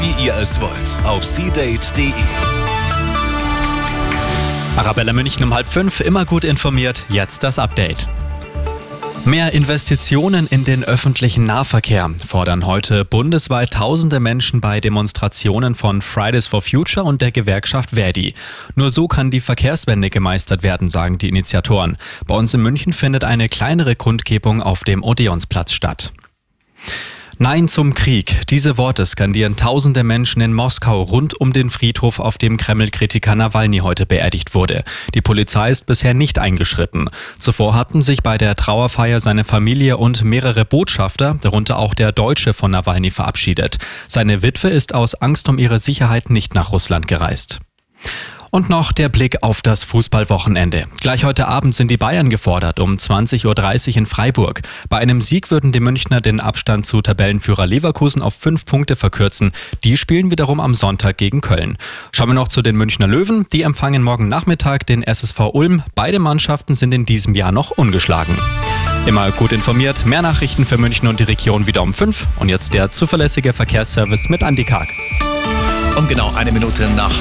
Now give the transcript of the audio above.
wie ihr es wollt. Auf seadate.de. Arabella München um halb fünf, immer gut informiert. Jetzt das Update. Mehr Investitionen in den öffentlichen Nahverkehr fordern heute bundesweit tausende Menschen bei Demonstrationen von Fridays for Future und der Gewerkschaft Verdi. Nur so kann die Verkehrswende gemeistert werden, sagen die Initiatoren. Bei uns in München findet eine kleinere Kundgebung auf dem Odeonsplatz statt. Nein zum Krieg. Diese Worte skandieren tausende Menschen in Moskau rund um den Friedhof, auf dem Kreml-Kritiker Nawalny heute beerdigt wurde. Die Polizei ist bisher nicht eingeschritten. Zuvor hatten sich bei der Trauerfeier seine Familie und mehrere Botschafter, darunter auch der Deutsche von Nawalny, verabschiedet. Seine Witwe ist aus Angst um ihre Sicherheit nicht nach Russland gereist. Und noch der Blick auf das Fußballwochenende. Gleich heute Abend sind die Bayern gefordert um 20.30 Uhr in Freiburg. Bei einem Sieg würden die Münchner den Abstand zu Tabellenführer Leverkusen auf fünf Punkte verkürzen. Die spielen wiederum am Sonntag gegen Köln. Schauen wir noch zu den Münchner Löwen. Die empfangen morgen Nachmittag den SSV Ulm. Beide Mannschaften sind in diesem Jahr noch ungeschlagen. Immer gut informiert. Mehr Nachrichten für München und die Region wieder um fünf. Und jetzt der zuverlässige Verkehrsservice mit Andy Karg. Um genau eine Minute nach